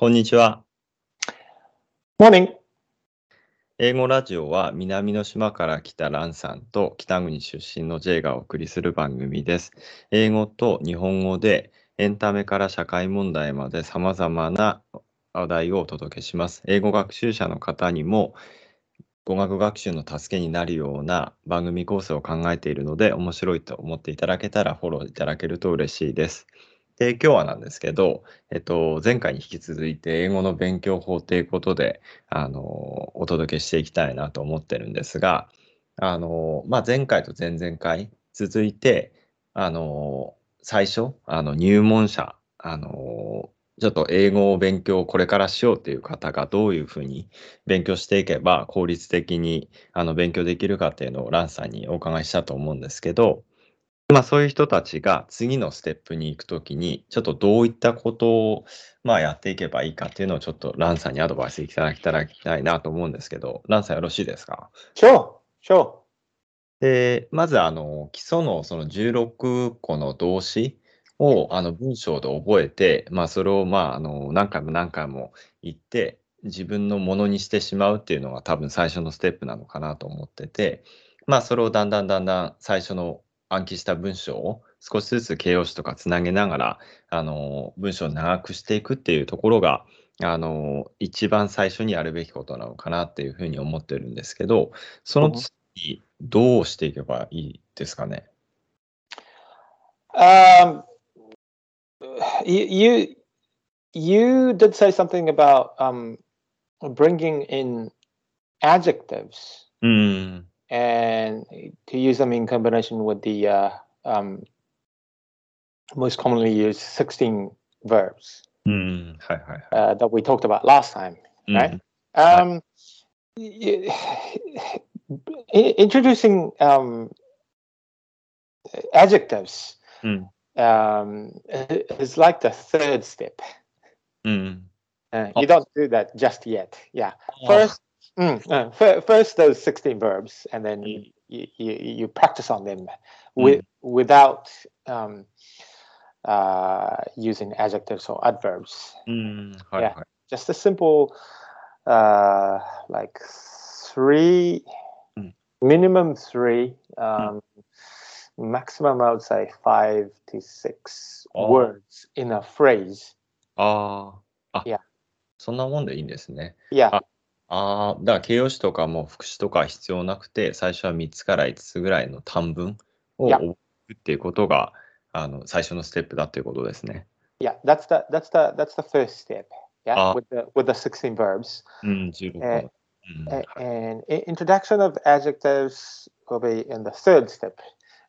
こんにちは。Morning. 英語ラジオは南の島から来たランさんと北国出身の J がお送りする番組です。英語と日本語でエンタメから社会問題まで様々な話題をお届けします。英語学習者の方にも語学学習の助けになるような番組構成を考えているので面白いと思っていただけたらフォローいただけると嬉しいです。で、今日はなんですけど、えっと、前回に引き続いて英語の勉強法ということで、あの、お届けしていきたいなと思ってるんですが、あの、まあ、前回と前々回続いて、あの、最初、あの、入門者、あの、ちょっと英語を勉強をこれからしようという方がどういうふうに勉強していけば効率的にあの勉強できるかっていうのをランさんにお伺いしたと思うんですけど、まあそういう人たちが次のステップに行くときに、ちょっとどういったことをまあやっていけばいいかっていうのをちょっとランさんにアドバイスいただきたいなと思うんですけど、ランさんよろしいですか？Sure, sure. で、まずあの基礎のその16個の動詞をあの文章で覚えて、まあそれをまああの何回も何回も言って自分のものにしてしまうっていうのが多分最初のステップなのかなと思ってて、まあそれをだんだんだんだん最初の暗記した文章を少しずつ形容詞とかつなげながら、あの、文章を長くしていくっていうところが、あの、一番最初にやるべきことなのかなっていうふうに思ってるんですけど、その次、どうしていけばいいですかね？Um, you, you you did say something about um, bringing in adjectives うん。and to use them in combination with the uh, um, most commonly used 16 verbs mm. uh, that we talked about last time, mm. right? Um, introducing um, adjectives mm. is like the third step. Uh, you don't do that just yet. Yeah. First, mm, uh, fir- first those 16 verbs, and then Mm. you, you, you practice on them with, without um, uh, using adjectives or adverbs. うん。はいはい。 Just a simple, uh, like three, Mm. minimum three, um, maximum I would say five to six Oh. words in a phrase. ああ。あ、 Yeah. そんなもんでいいんですね。 Yeah. あああ、だから形容詞とかも副詞とか必要なくて、最初は3つから5つぐらいの短文を.覚えるっていうことが、あの、最初のステップだっていうことですね。Yeah, that's the that's the that's the first step. Yeah, Ah. with the with the 16 verbs. うん、16個 and introduction of adjectives will be in the third step.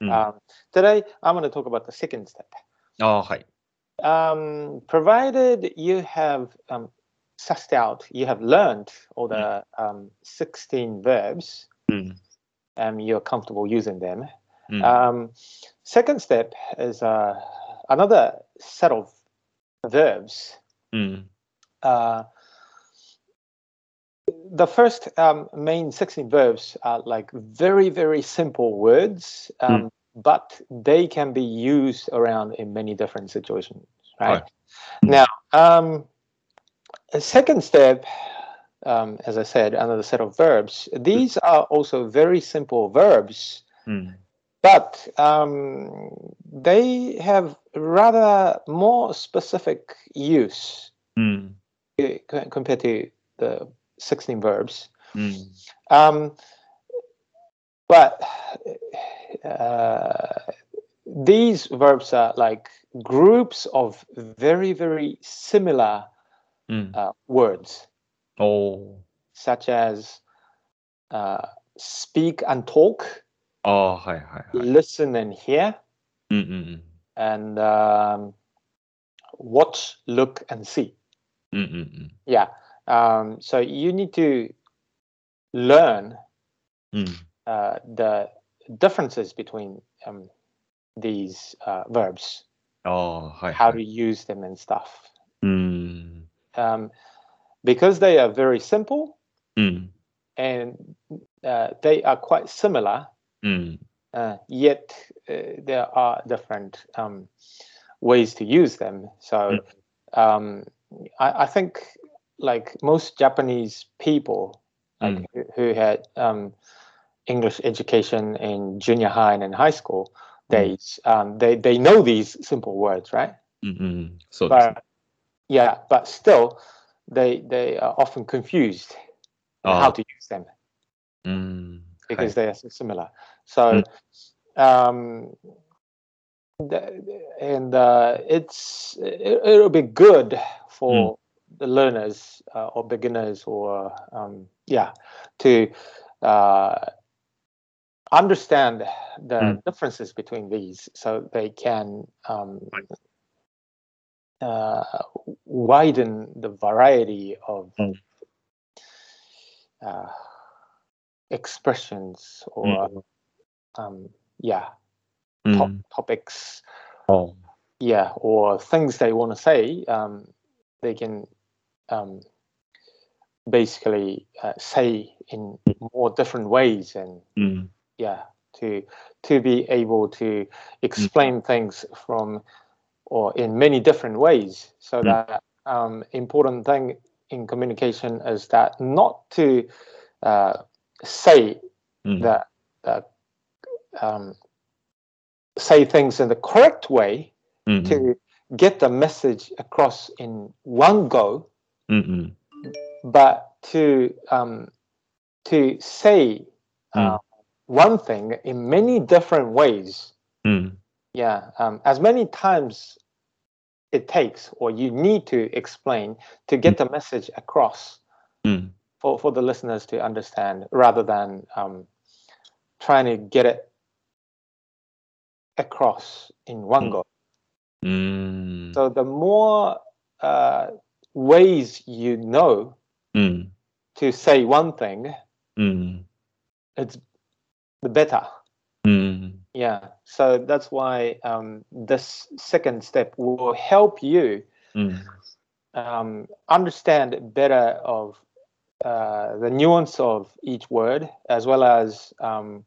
うん Um, today, I'm going to talk about the second step. ああ、はい。Um, provided you have um, sussed out, you have learned all the mm. um, 16 verbs, mm. and you're comfortable using them. Mm. Um, second step is uh, another set of verbs. Mm. Uh, the first um, main 16 verbs are like very, very simple words, um, mm. but they can be used around in many different situations, right? right. Mm. Now, um, a second step, um, as I said, another set of verbs. These are also very simple verbs, mm. but um, they have rather more specific use mm. compared to the 16 verbs. Mm. Um, but uh, these verbs are like groups of very, very similar mm. uh, words. Oh. Such as uh, speak and talk. Oh, hi, hi, hi. Listen and hear. Mm-mm. And um, watch, look, and see. Mm-mm. Yeah. Um, so you need to learn mm. uh, the differences between um, these uh, verbs. Oh, hi, how hi. to use them and stuff. Mm um, because they are very simple mm. and uh, they are quite similar, mm. uh, yet uh, there are different um, ways to use them. So mm. um, I, I, think like most Japanese people like, mm. who, who, had um, English education in junior high and in high school, mm. days. Um, they they know these simple words, right? Mm-hmm. So but yeah, but still, they they are often confused on how Ah. to use them うん。because they are so similar. So, um, the, and uh, it's it, it'll be good for the learners uh, or beginners or um, yeah to uh, understand the Mm. differences between these so they can um, uh, widen the variety of mm. uh, expressions or mm. um, yeah mm. top topics oh. yeah or things they want to say um, they can um, basically uh, say in hmm. more different ways and hmm. yeah to to be able to hmm. explain things from or in many different ways. So mm. that um, important thing in communication is that not to uh, say mm. that, that um, say things in the correct way mm-hmm. to get the message across in one go, Mm-mm. but to um, to say hmm. uh, one thing in many different ways. Mm. Yeah, um, as many times it takes or you need to explain to get mm. the message across mm. for, for the listeners to understand rather than um, trying to get it across in one mm. go. Mm. So the more uh, ways you know mm. to say one thing, mm. it's the better. うん。 Yeah. So that's why um, this second step will help you うん。 um, understand better of uh, the nuance of each word, as well as um,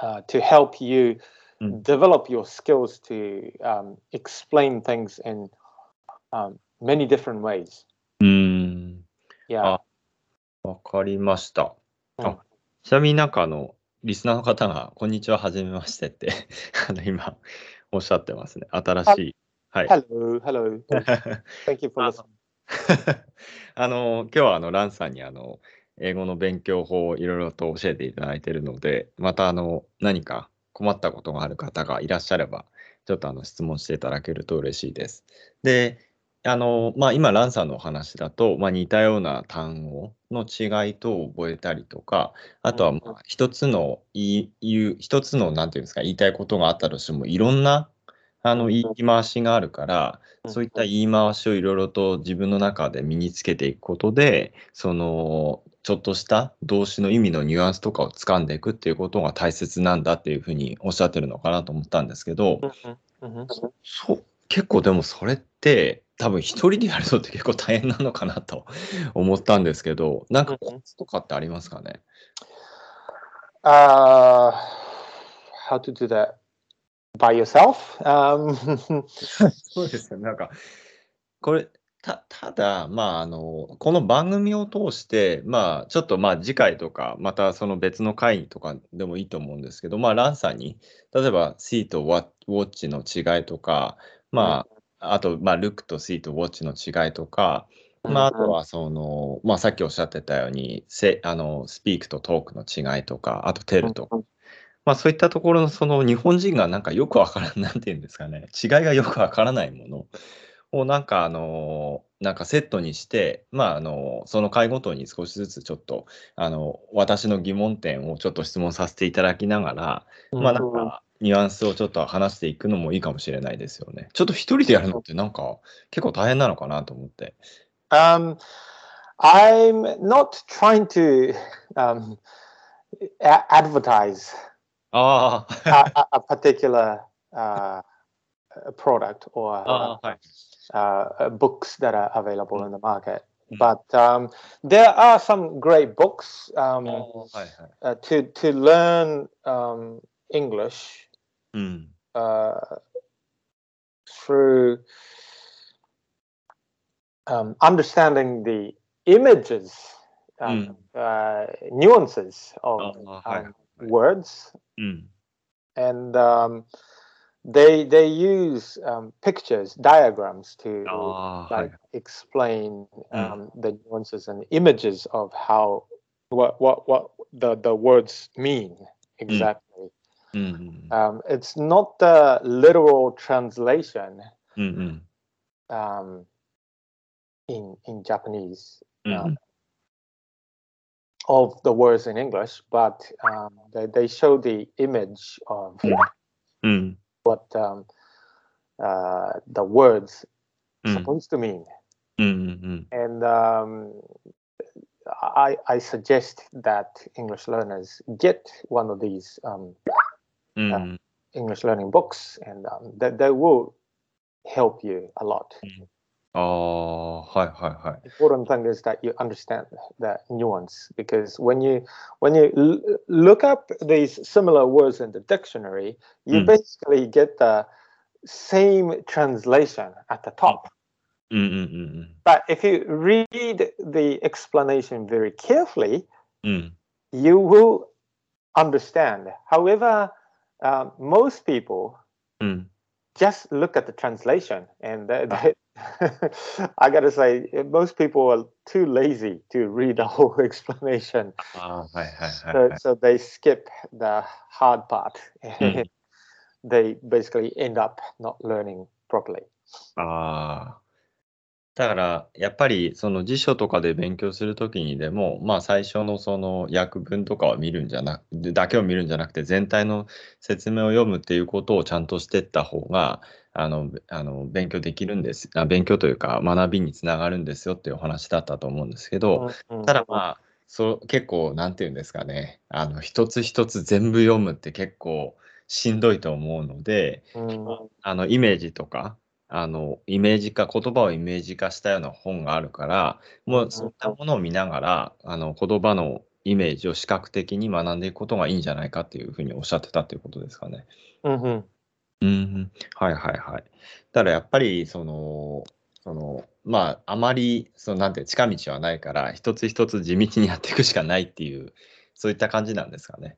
uh, to help you Mm. develop your skills to um, explain things in um, many different ways. うん。 Yeah. あわかりました。うんあちなみになんかあの、 リスナーの方が、こんにちは、はじめましてって、あの、今、おっしゃってますね。新しい。はい。Hello, hello. Thank you for あ listening. あの、今日はあの、ランさんにあの、英語の勉強法をいろいろと教えていただいているので、またあの、何か困ったことがある方がいらっしゃれば、ちょっとあの、質問していただけると嬉しいです。で、あの、まあ、今、ランさんのお話だと、まあ、似たような単語の違いと覚えたりとか、あとは、一つの言い、言う、一つの、なんていうんですか、言いたいことがあったとしても、いろんな、あの、うん。言い回しがあるから、うん。そういった言い回しをいろいろと自分の中で身につけていくことで、その、ちょっとした動詞の意味のニュアンスとかを掴んでいくっていうことが大切なんだっていうふうにおっしゃってるのかなと思ったんですけど、Mhm, mhm. そう、結構でもそれって多分一人でやるのって結構大変なのかなと思ったんですけど、なんかコツとかってありますかね？Uh, how to do that? By yourself? Um, そうですよね。なんか、これ、た、ただ、まあ、あの、この番組を通して、まあ、ちょっと、まあ、次回とか、またその別の回とかでもいいと思うんですけど、まあ、ランさんに、例えば、see と what- watch の違いとか、まあ、あと、まあ、look と see と watch の違いとか、まあ、あとは、その、まあ、さっきおっしゃってたように、せ、あの、speak と talk の違いとか、あと tell とか、まあそういったところのその日本人がなんかよくわからん、なんていうんですかね、違いがよくわからないものをなんかあの、なんかセットにして、まああの、その回ごとに少しずつちょっと、あの、私の疑問点をちょっと質問させていただきながら、まあなんかニュアンスをちょっと話していくのもいいかもしれないですよね。ちょっと一人でやるのってなんか結構大変なのかなと思って。um, I'm not trying to um, advertise ああ、a, a- particular uh, product or uh, books that are available in the market. But um, there are some great books あ um, uh, to to learn um, English mm. uh, through um, understanding the images, um, mm. uh, nuances of um, words, mm. and um, they they use um, pictures, diagrams to like explain um, the nuances and images of how what what what the the words mean exactly. Mm-hmm. Um, it's not the literal translation mm-hmm. um, in in Japanese uh, mm-hmm. uh, of the words in English, but um, they they show the image of mm. what um, uh, the words mm. supposed to mean, mm-hmm. and um, I, I, suggest that English learners get one of these um, mm. English learning books, and um, that they will help you a lot. Mm. Oh, hi, hi, hi. Important thing is that you understand that nuance because when you when you l- look up these similar words in the dictionary, you mm. basically get the same translation at the top. Mm-mm-mm. But if you read the explanation very carefully, mm. you will understand. However, um, most people mm. just look at the translation, and ah. I gotta say, most people are too lazy to read the whole explanation. Uh, hi, hi, hi, so, so, they skip the hard part. Mm. they basically end up not learning properly. Ah. Uh. だから、やっぱりその辞書とかで勉強するときにでも、まあ最初のその訳文とかを見るんじゃなく、だけを見るんじゃなくて、全体の説明を読むっていうことをちゃんとしていった方が、あの、あの勉強できるんです。あ勉強というか学びにつながるんですよっていうお話だったと思うんですけど、ただまあ、そう結構、なんていうんですかね、あの、一つ一つ全部読むって結構しんどいと思うので、Mm, あの、イメージとか、あの、イメージ化、言葉をイメージ化したような本があるから、もうそういったものを見ながら、あの、言葉のイメージを視覚的に学んでいくことがいいんじゃないかっていうふうにおっしゃってたっていうことですかね。mhm. うん、はいはいはい。ただやっぱり、その、その、まあ、あまり、その、なんていう、近道はないから、一つ一つ地道にやっていくしかないっていう、そういった感じなんですかね。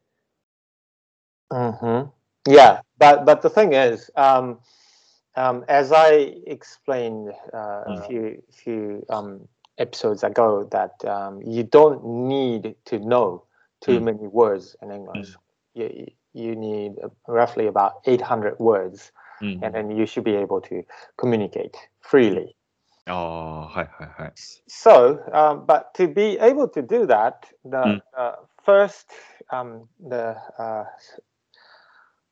Mhm. Yeah, but but the thing is, um, Um, as I explained uh, a mm. few few um, episodes ago, that um, you don't need to know too mm. many words in English. Mm. You, you need uh, roughly about 800 words, mm. and then you should be able to communicate freely. Oh, hi, hi, hi. So, um, but to be able to do that, the uh, first um, the uh,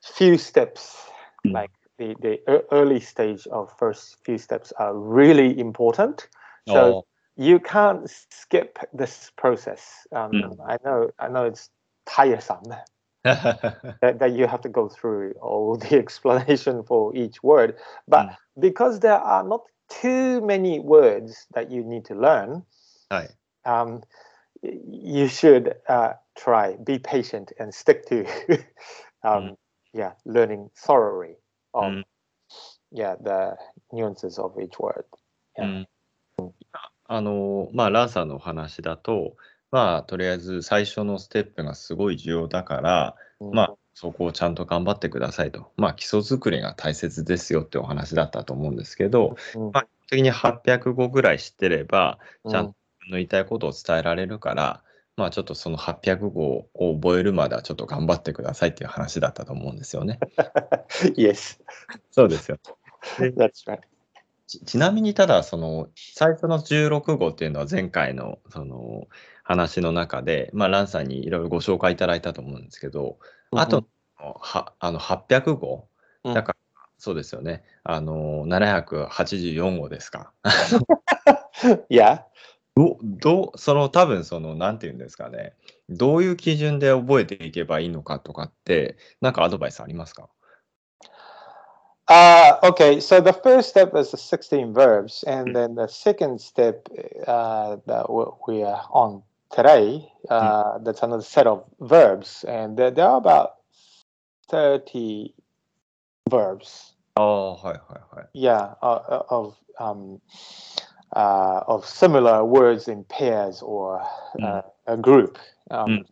few steps mm. like the, the early stage of first few steps are really important. So oh. you can't skip this process. Um, mm. I know I know it's tiresome that, that you have to go through all the explanation for each word, but mm. because there are not too many words that you need to learn, right. um, you should uh, try, be patient, and stick to um, mm. yeah learning thoroughly. Of, Mm. yeah, the nuances of each word. う Yeah. んあの、まあ、ランさんのお話だと、まあ、とりあえず最初のステップがすごい重要だから、まあ、そこをちゃんと頑張ってくださいと。まあ、基礎作りが大切ですよってお話だったと思うんですけど、Mm, まあ、基本的に800語ぐらい知ってれば、ちゃん mm, と言いたいことを伝えられるから、まあ、ちょっとその800語を覚えるまではちょっと頑張ってくださいっていう話だったと思うんですよね。yes, そうですよ。that's right. ちちなみにただその最初の16号っていうのは前回のその話の中で、まあ、ランさんにいろいろご紹介いただいたと思うんですけど、あとはあの800号、うんだからそうですよねあの784号ですか？yeah. どどうその多分そのなんていうんですかねどういう基準で覚えていけばいいのかとかってなんかアドバイスありますか Uh, okay, so the first step is the 16 verbs, and then the second step uh, that we are on today, uh, that's another set of verbs, and there, there are about 30 verbs. ああはいはいはい。Yeah, uh, uh, of um, uh, of similar words in pairs or mm. uh, a group. Um, mm.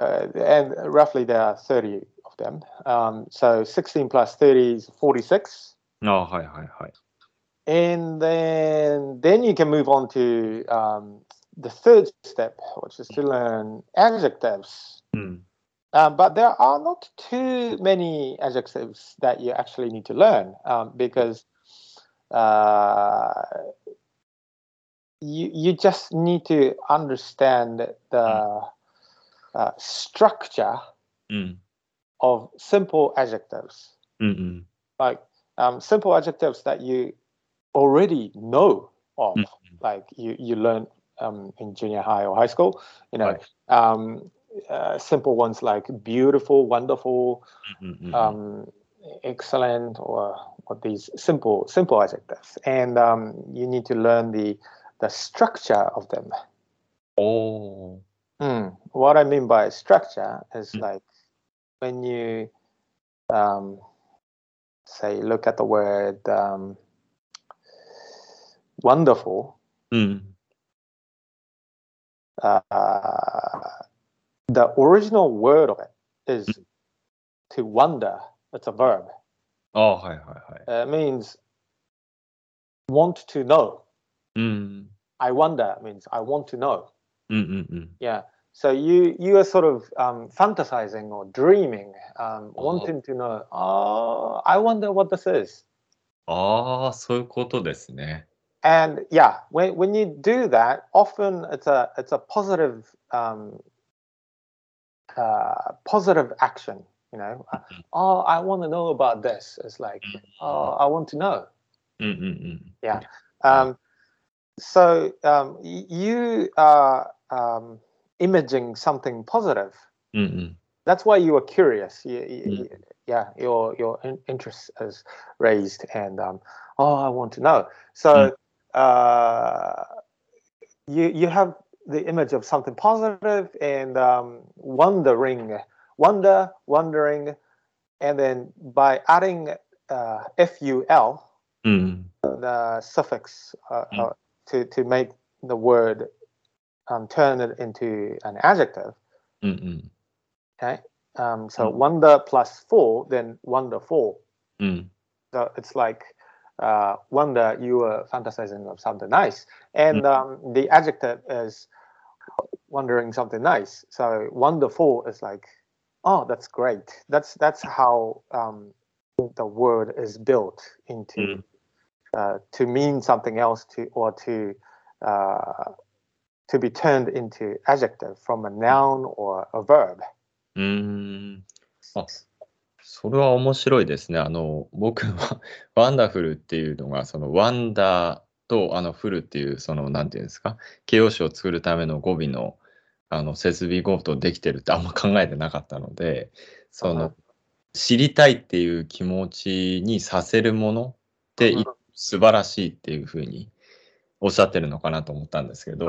Uh, and roughly there are 30 of them. Um, so 16 plus 30 is 46. No, oh, hi, hi, hi. And then, then you can move on to um, the third step, which is to mm. learn adjectives. Mm. Um, but there are not too many adjectives that you actually need to learn um, because uh, you you just need to understand the mm. uh, structure mm. of simple adjectives Mm-mm. like um, simple adjectives that you already know of Mm-mm. like you you learn um, in junior high or high school you know right. um, uh, simple ones like beautiful wonderful um, excellent or these simple simple adjectives and um, you need to learn the the structure of them. Oh. Mm. What I mean by structure is mm. like when you um, say look at the word um, wonderful. Mm. Uh, the original word of it is hmm. to wonder. It's a verb. Oh, hi, hi, hi. It means want to know. うん。 I wonder means I want to know. うんうんうん。 Yeah. So you you are sort of um, fantasizing or dreaming, um, wanting to know. Oh, I wonder what this is. ああ、そういうことですね。 And yeah, when when you do that, often it's a it's a positive um, uh, positive action. You know, Uh, oh, I want to know about this. It's like, oh, I want to know. うんうんうん。 Yeah. Um, so um, you are um, imaging something positive. Mm-mm. That's why you are curious. You, you, mm. Yeah, your your interest is raised, and um, oh, I want to know. So mm. uh, you you have the image of something positive and um, wondering, wonder, wondering, and then by adding uh, ful, mm. the suffix uh, mm. Uh, to to make the word um, turn it into an adjective. Mm-mm. Okay, um, so mm. wonder plus four, then wonderful. Mm. So it's like uh, wonder you were fantasizing of something nice, and mm. um, the adjective is wondering something nice. So wonderful is like, oh, that's great. That's that's how um, the word is built into mm. Uh, to mean something else to or to uh, to be turned into adjective from a noun or a verb. うーん。あ、それは面白いですね。あの、僕は、ワンダフルっていうのが、その、ワンダーと、あの、フルっていう、その、なんていうんですか、形容詞を作るための語尾の、あの、設備語とできてるってあんま考えてなかったので、そうんの、知りたいっていう気持ちにさせるものって、うんい素晴らしいっていうふうにおっしゃってるのかなと思ったんですけど、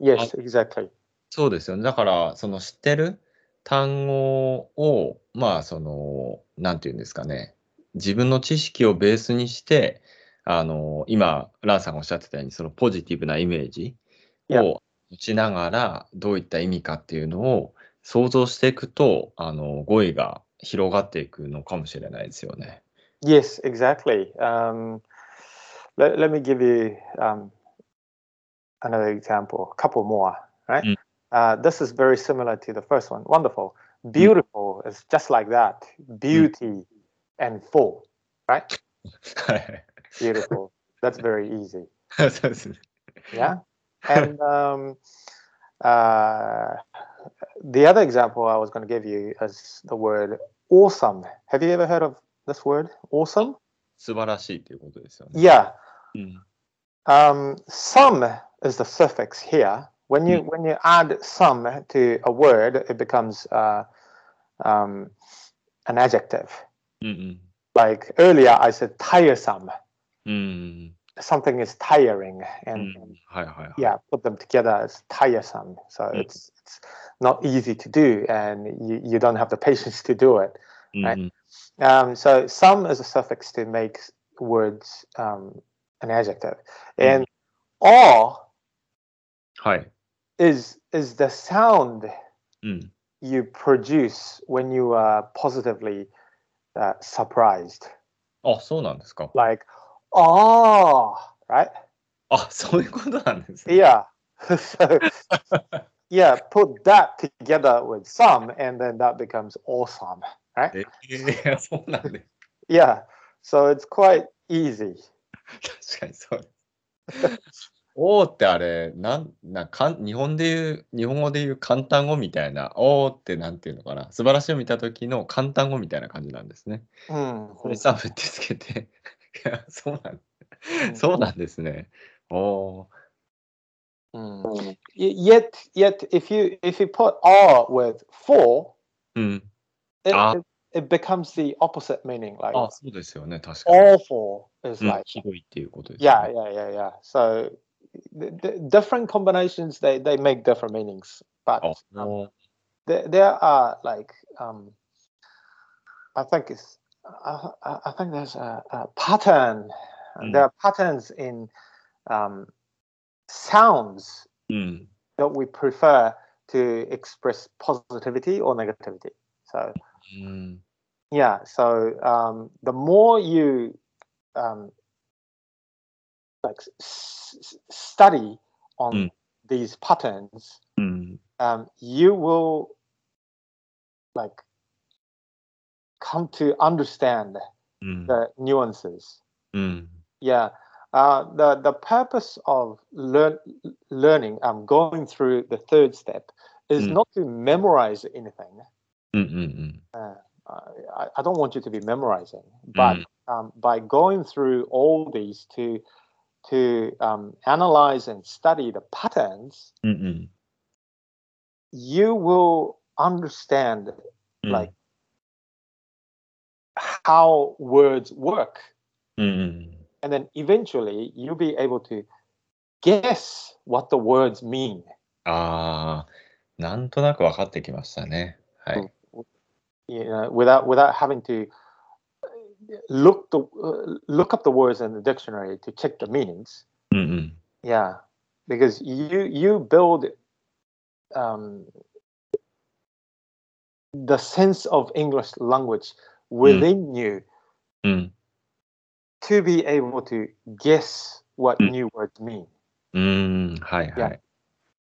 yes, exactly. そうですよね。だから、その知ってる単語を、まあ、その、なんていうんですかね、自分の知識をベースにして、あの、今、ランさんがおっしゃってたように、そのポジティブなイメージ.を持ちながら、どういった意味かっていうのを想像していくと、あの、語彙が広がっていくのかもしれないですよね。Yes, exactly. Um, let, let, me give you um, another example, a couple more, right? Mm. Uh, this is very similar to the first one. Wonderful. Mm. Beautiful mm. is just like that. Mm. Beauty mm. and full, right? Beautiful. That's very easy. yeah. And um, uh, the other example I was going to give you is the word awesome. Have you ever heard of this word? Awesome? 素晴らしいっていうことですよね。 Yeah. うん。 Um, some is the suffix here. When you when you add some to a word, it becomes uh, um, an adjective. うんうん。 Like earlier, I said tiresome. うん。 Something is tiring, う and ん。はいはいはい。 yeah, put them together as tiresome. So Mm. it's it's not easy to do, and you, you don't have the patience to do it. うんうん Um, so some is a suffix to make words um, an adjective. And or はい。 is is the sound うん。 you produce when you are positively uh, surprised. あ、そうなんですか。 Like, oh, right? あ、そういうことなんですね。 Yeah. so, yeah, put that together with some, and then that becomes awesome, Right? えー、そうなんです。Yeah. So it's quite easy. 確かにそう。おーってあれ、なん、なんかん日本で言う、日本語で言う簡単語みたいな、おーってなんていうのかな、素晴らしいを見た時の簡単語みたいな感じなんですね。Mm, それサブってつけて、いや、そうなん、mm, そうなんですね。おー。mm. Y- Yet, yet, if you if you put R with for, うん。it, Ah. it, it becomes the opposite meaning. Like あ、そうですよね、確かに。 all for is うん like ひどいっていうことですよ yeah, ね。 yeah, yeah, yeah. So the, the different combinations they they make different meanings, but あ、 um, もう there, there are like um i think it's i, I I think there's a, a pattern Mm. there are patterns in um, sounds うん。 that we prefer to express positivity or negativity so Mm. Yeah. So um, the more you um, like s- study on mm. these patterns, mm. um, you will like come to understand mm. the nuances. Mm. Yeah. Uh, the the purpose of learn, learning, um, going through the third step, is mm. not to memorize anything, うん。うん。 Uh, I, I don't want you to be memorizing, but Mm. um, by going through all these to to um, analyze and study the patterns, うん。うん。 you will understand うん。 like how words work うん。うん。 and then eventually you'll be able to guess what the words mean ああ、なんとなく分かってきましたね。はい。 you know without without having to look the uh, look up the words in the dictionary to check the meanings うん。うん。 yeah because you you build um, the sense of english language within you うん。 to be able to guess what Mm. new words mean うん。はいはい Yeah.。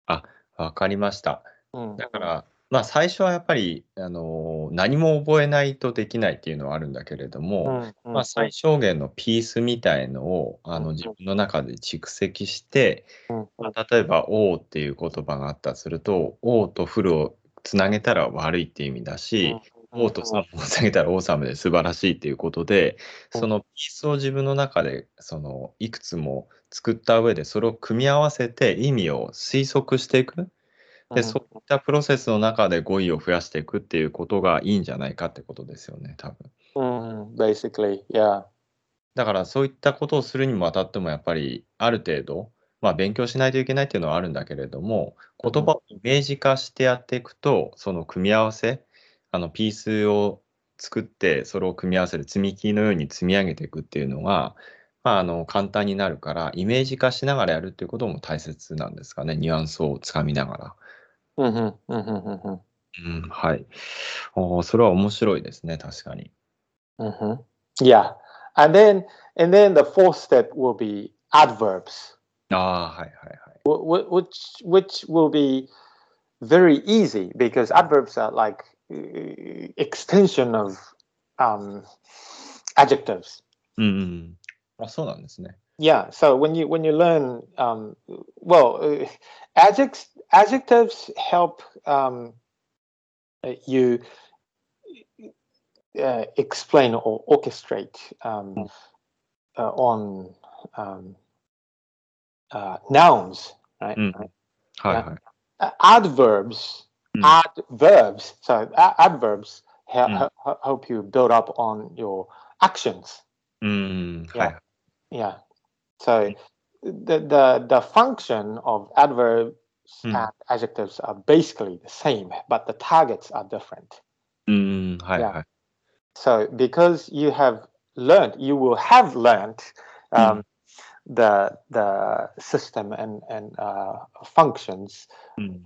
あ、わかりました。 Mm. だから、 まあ最初はやっぱり、あのー何も覚えないとできないっていうのはあるんだけれども、Mm, まあ mm, 最小限のピースみたいのをあうんの自分の中で蓄積して、mm, まあ、例えば「おう」っていう言葉があったとすると「おう」と「フル」をつなげたら悪いっていう意味だし「おう」と「サム」をつなげたら「オーサム」で素晴らしいっていうことでうん。そのピースを自分の中でそのいくつも作った上でそれを組み合わせて意味を推測していく。で、Mhm. そういったプロセスの中で語彙を増やしていくっていうことがいいんじゃないかってことですよね、多分。Mm, basically, yeah. だからそういったことをするにもあたってもやっぱりある程度、まあ勉強しないといけないっていうのはあるんだけれども、うん言葉をイメージ化してやっていくと、その組み合わせ、あのピースを作って、それを組み合わせる積み木のように積み上げていくっていうのが、まあ、あの簡単になるから、イメージ化しながらやるっていうことも大切なんですかね、ニュアンスをつかみながら。Mm-hmm, mm-hmm, mm-hmm, うん、はい。おーそれは面白いですね、確かに。 mm-hmm. Yeah, and then and then the fourth step will be adverbs, ああ、はいはいはい。 wh- wh- which which will be very easy because adverbs are like uh, extension of um, adjectives. うんうんうん。あ、そうなんですね。 yeah. So when you when you learn, um, well, uh, adjectives adjectives help um, you uh, explain or orchestrate um, mm. uh, on um, uh, nouns, right? Mm. right? Hi, uh, uh, adverbs, mm. adverbs. So adverbs help mm. help you build up on your actions. Mm, yeah. Yeah. So the the, the function of adverbs mm. and adjectives are basically the same, but the targets are different. Mm, hi, yeah. Hi. So because you have learned, you will have learned hmm. um, mm. the the system and and uh, functions hmm.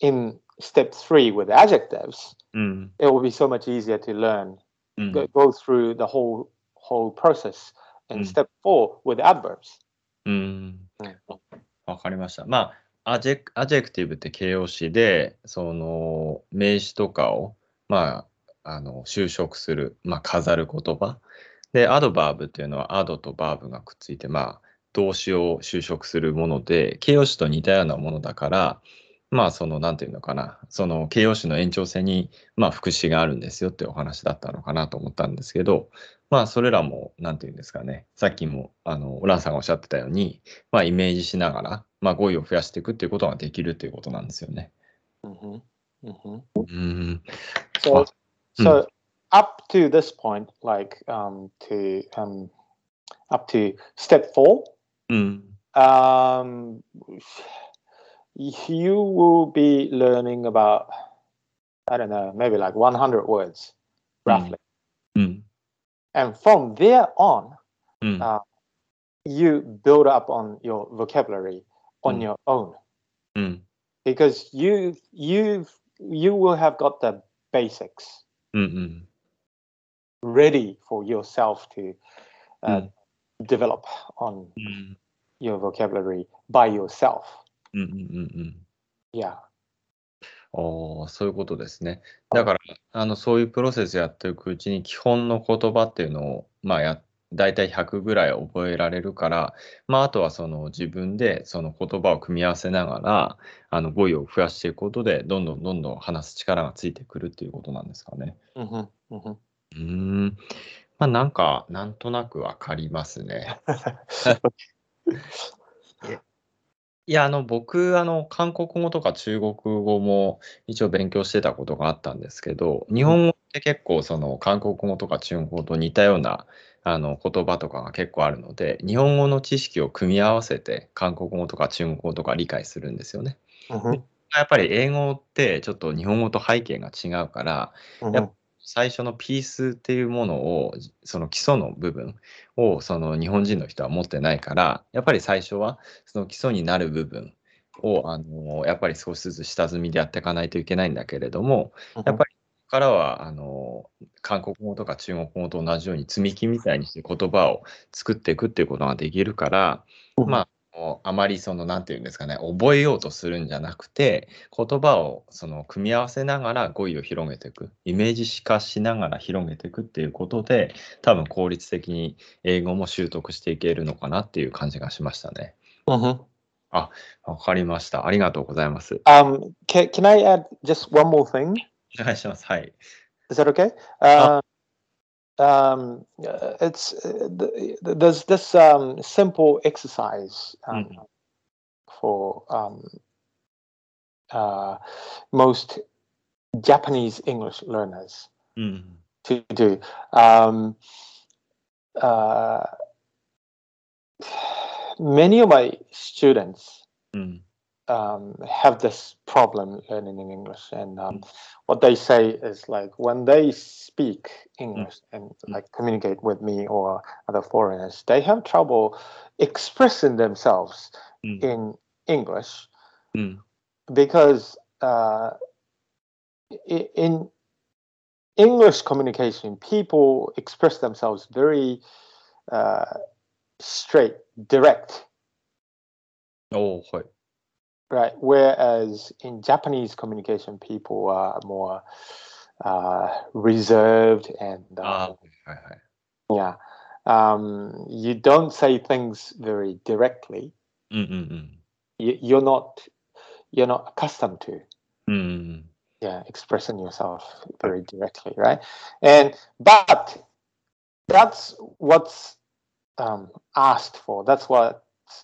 in step three with adjectives. Hmm. It will be so much easier to learn, go, go through the whole whole process Mm. step four with adverbs. うんうん。わかりました。まあ、アジェクアジェクティブって形容詞で、その名詞とかを、まあ、あの修飾する、まあ、飾る言葉。で、アドバーブっていうのは、アドとバーブがくっついて、まあ、動詞を修飾するもので、形容詞と似たようなものだから、まあ、その、なんていうのかな、その形容詞の延長線に、まあ、副詞があるんですよっていうお話だったのかなと思ったんですけど、まあ、それらも、なんていうんですかね、さっきも、あの、ランさんがおっしゃってたように、まあ、イメージしながら、まあ、語彙を増やしていくっていうことができるっていうことなんですよね。hmm hmm うん。So, so up to this point, like um, to um, up to step four, うん。um, you will be learning about I don't know, maybe like 100 words, hmm. roughly. Mm. And from there on, mm. uh, you build up on your vocabulary on mm. your own, hmm. because you you you will have got the basics Mm-mm. ready for yourself to uh, develop on your vocabulary by yourself. うん。うん。うん。Yeah. ああ、そういうことですね。だから、あの、そういうプロセスやっていくうちに、基本の言葉っていうのを、まあ、や、大体100ぐらい覚えられるから、まあ、あとはその自分でその言葉を組み合わせながら、あの、語彙を増やしていくことで、どんどんどんどん話す力がついてくるっていうことなんですかね。hmm hmm うーん。まあ、なんか、なんとなくわかりますね。いや、あの、僕、あの、韓国語とか中国語も一応勉強してたことがあったんですけど、日本語って結構、その、韓国語とか中国語と似たような、あの、言葉とかが結構あるので、日本語の知識を組み合わせて、韓国語とか中国語とか理解するんですよね。hmm やっぱり英語ってちょっと日本語と背景が違うから、hmm 最初のピースっていうものをその基礎の部分をその日本人の人は持ってないからやっぱり最初はその基礎になる部分をあのやっぱり少しずつ下積みでやっていかないといけないんだけれどもやっぱりここからはあの韓国語とか中国語と同じように積み木みたいにして言葉を作っていくっていうことができるからまあああまりそのなんていうんですかね覚えようとするんじゃなくて言葉をその組み合わせながら語彙を広げていくイメージ化しながら広げていくっていうことで多分効率的に英語も習得していけるのかなっていう感じがしましたね。hmm わかりました。ありがとうございます。Um, can, can I add just one more thing? お願いします。はい。Is that okay? Uh, um, uh, it's uh, there's this um, simple exercise um, mm-hmm. for um, uh, most Japanese English learners mm. to do. Um, uh, many of my students mm um, have this problem learning in English. And um, mm. what they say is like when they speak English mm. and mm. like communicate with me or other foreigners, they have trouble expressing themselves mm. in English mm. because uh, in English communication, people express themselves very uh, straight, direct. Oh, right. Right. Whereas in Japanese communication, people are more uh, reserved and oh, um, yeah, um, you don't say things very directly. Mm-hmm. You, you're not you're not accustomed to. Mm, mm. Yeah, expressing yourself very directly, right? And but that's what's um, asked for. That's what's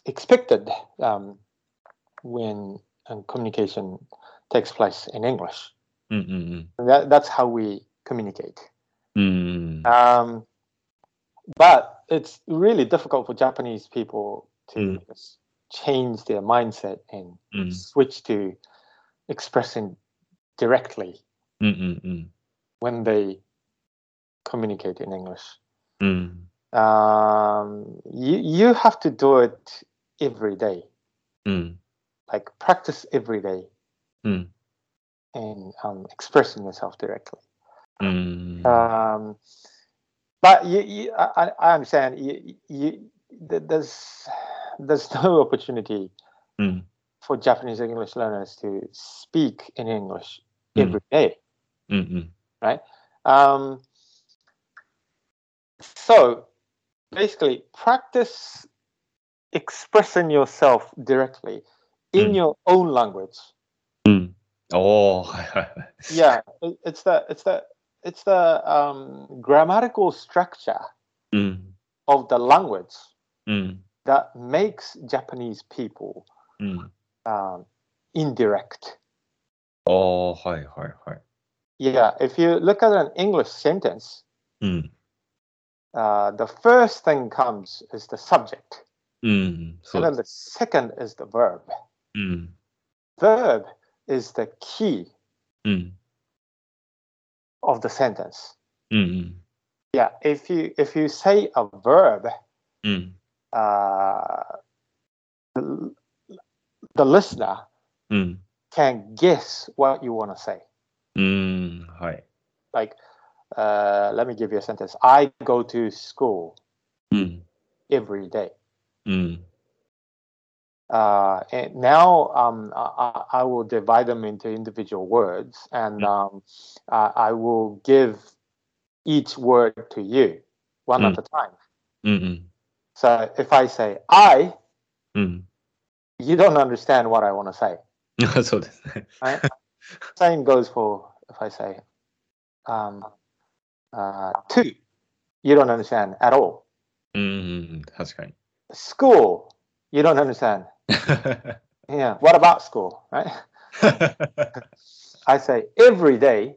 expected um, when um, communication takes place in English. Mm-hmm. That, that's how we communicate. Mm. Um, but it's really difficult for Japanese people to mm. change their mindset and mm. switch to expressing directly Mm-mm-mm. when they communicate in English. Mm. Um, you you have to do it every day. Mm like practice every day mm. and um, expressing yourself directly. Mm. Um, but you, you I, I, understand you, you, there's there's no opportunity mm. for Japanese English learners to speak in English hmm. every day, -hmm. right? Um, so basically, practice expressing yourself directly in mm. your own language. Mm. Oh, yeah, it, it's the it's the it's the um, grammatical structure mm. of the language mm. that makes Japanese people mm. um, indirect. Oh, hi, hi, hi. Yeah, if you look at an English sentence, mm. uh, the first thing comes is the subject. Mm, so and then the second is the verb. Mm. Verb is the key mm. of the sentence. Mm-hmm. Yeah, if you if you say a verb, mm. uh, the, listener mm. can guess what you want to say. Mm, hi. Like, uh, let me give you a sentence. I go to school mm. every day. Mm. Uh, and now um, I, I, will divide them into individual words and mm. um, I will give each word to you one mm. at a time. Mm-mm. So if I say I, mm. you don't understand what I want to say. so right? Same goes for if I say um, uh, two, you don't understand at all. Mm-hmm. That's great. School, you don't understand yeah. What about school, right? I say every day,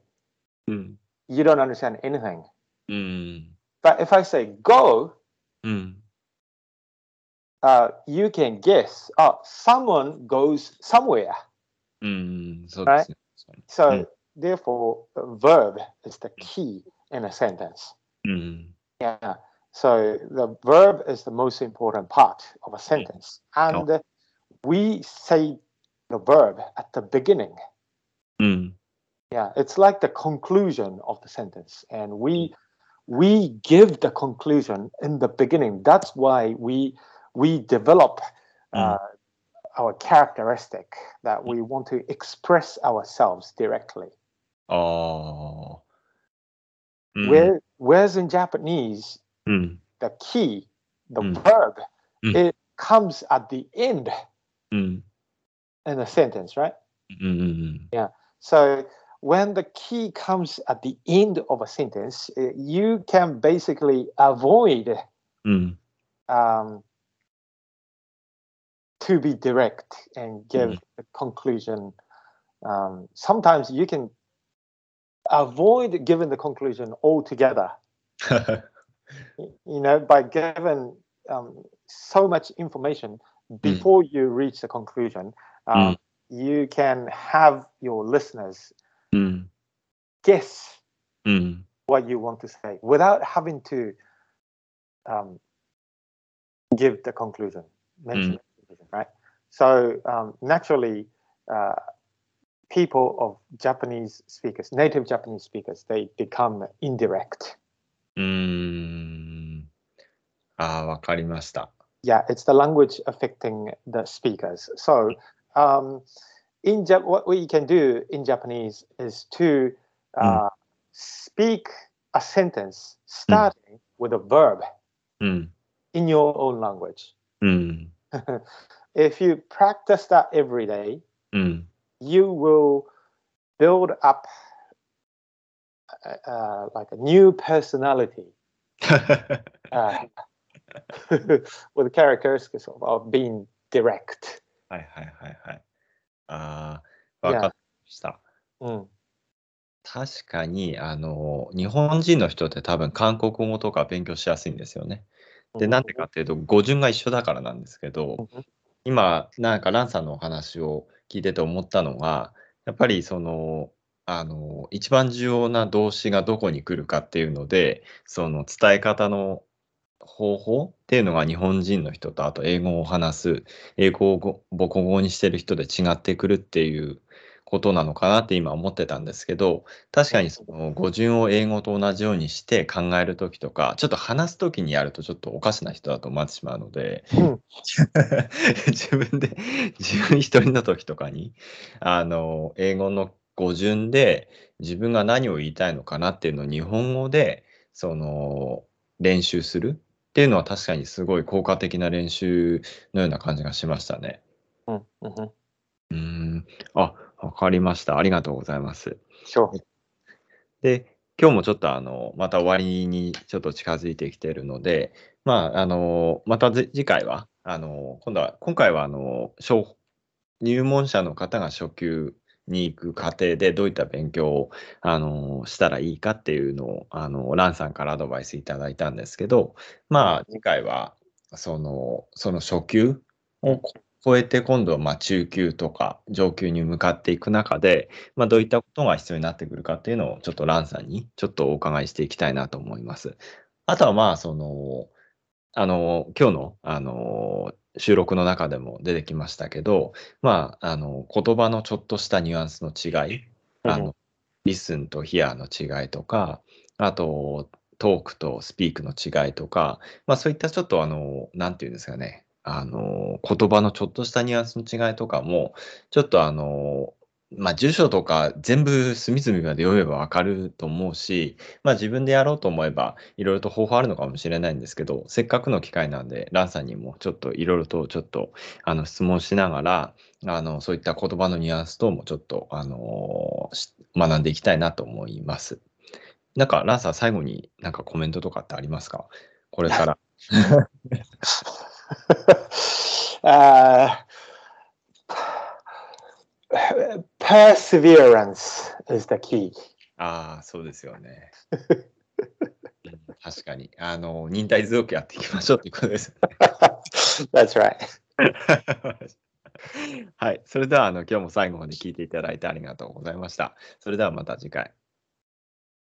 mm. you don't understand anything. Mm. But if I say go, mm. uh, you can guess. Oh, someone goes somewhere. So right. So therefore, verb is the key in a sentence. Yeah. So the verb is the most important part of a sentence, and we say the verb at the beginning. Mm. Yeah, it's like the conclusion of the sentence, and we hmm. we give the conclusion in the beginning. That's why we we develop hmm. uh, mm. our characteristic that we hmm. want to express ourselves directly. Oh. Mm. Where, whereas in Japanese, mm. the key, the verb, it comes at the end mm. in a sentence, right? Mm. Yeah. So when the key comes at the end of a sentence, uh, you can basically avoid mm. um, to be direct and give mm. a conclusion. Um, sometimes you can avoid giving the conclusion altogether. you know, by giving um, so much information, before you reach the conclusion, um, you can have your listeners うん。 guess うん。 what you want to say without having to um, give the conclusion, mention Mm. the conclusion, right? So um, naturally, uh, people of Japanese speakers, native Japanese speakers, they become indirect. うーん。ああ、わかりました。 yeah, it's the language affecting the speakers. So um, in Jap- what we can do in Japanese is to hmm. uh, mm. speak a sentence hmm. starting mm. with a verb mm. in your own language. Hmm. if you practice that every day, you will build up uh, uh like a new personality. uh, with characteristics of, of being direct. はいはいはいはい。ああ、わかりました。Mm. 確かに、あの、日本人の人って多分韓国語とか勉強しやすいんですよね。で、なんでかっていうと、語順が一緒だからなんですけど、Mhm. 今、なんかランさんのお話を聞いてて思ったのが、やっぱりその、あの、一番重要な動詞がどこに来るかっていうので、その伝え方の、方法っていうのが日本人の人と、あと英語を話す、英語を母国語にしてる人で違ってくるっていうことなのかなって今思ってたんですけど、確かにその語順を英語と同じようにして考えるときとか、ちょっと話すときにやるとちょっとおかしな人だと思ってしまうので、うん。自分で、自分一人のときとかに、あの、英語の語順で自分が何を言いたいのかなっていうのを日本語で、その、練習するっていうのは確かにすごい効果的な練習のような感じがしましたね。うんうんうーん。あ、わかりました。ありがとうございます。で、今日もちょっとあの、また終わりにちょっと近づいてきているので、まあ、あの、またぜ次回は、あの、今度は、今回はあの、小入門者の方が初級に行く過程でどういった勉強を、あの、したらいいかっていうのを、あの、ランさんからアドバイスいただいたんですけど、まあ、次回は、その、その初級を超えて今度はま中級とか上級に向かっていく中で、まあ、どういったことが必要になってくるかっていうのをちょっとランさんにちょっとお伺いしていきたいなと思います。あとはまあそのあの今日のあの収録の中でも出てきましたけど、まあ、あの言葉のちょっとしたニュアンスの違い、あのリスンとヒアの違いとか、あとトークとスピークの違いとか、まあ、そういったちょっとあの、なんていうんですかね、あの、言葉のちょっとしたニュアンスの違いとかも、ちょっとあの、まあ、住所とか全部隅々まで読めばわかると思うし、まあ、自分でやろうと思えばいろいろと方法あるのかもしれないんですけど、せっかくの機会なんで、ランさんにもちょっといろいろとちょっとあの質問しながら、あのそういった言葉のニュアンス等もちょっとあの学んでいきたいなと思います。なんか、ランさん、最後になんかコメントとかってありますか？これから。uh, perseverance is the key. ああ、そうですよね。うん確かに。あの、忍耐強くやっていきましょうっていうことです。That's right. はい。それでは、あの、今日も最後まで聞いていただいてありがとうございました。それではまた次回。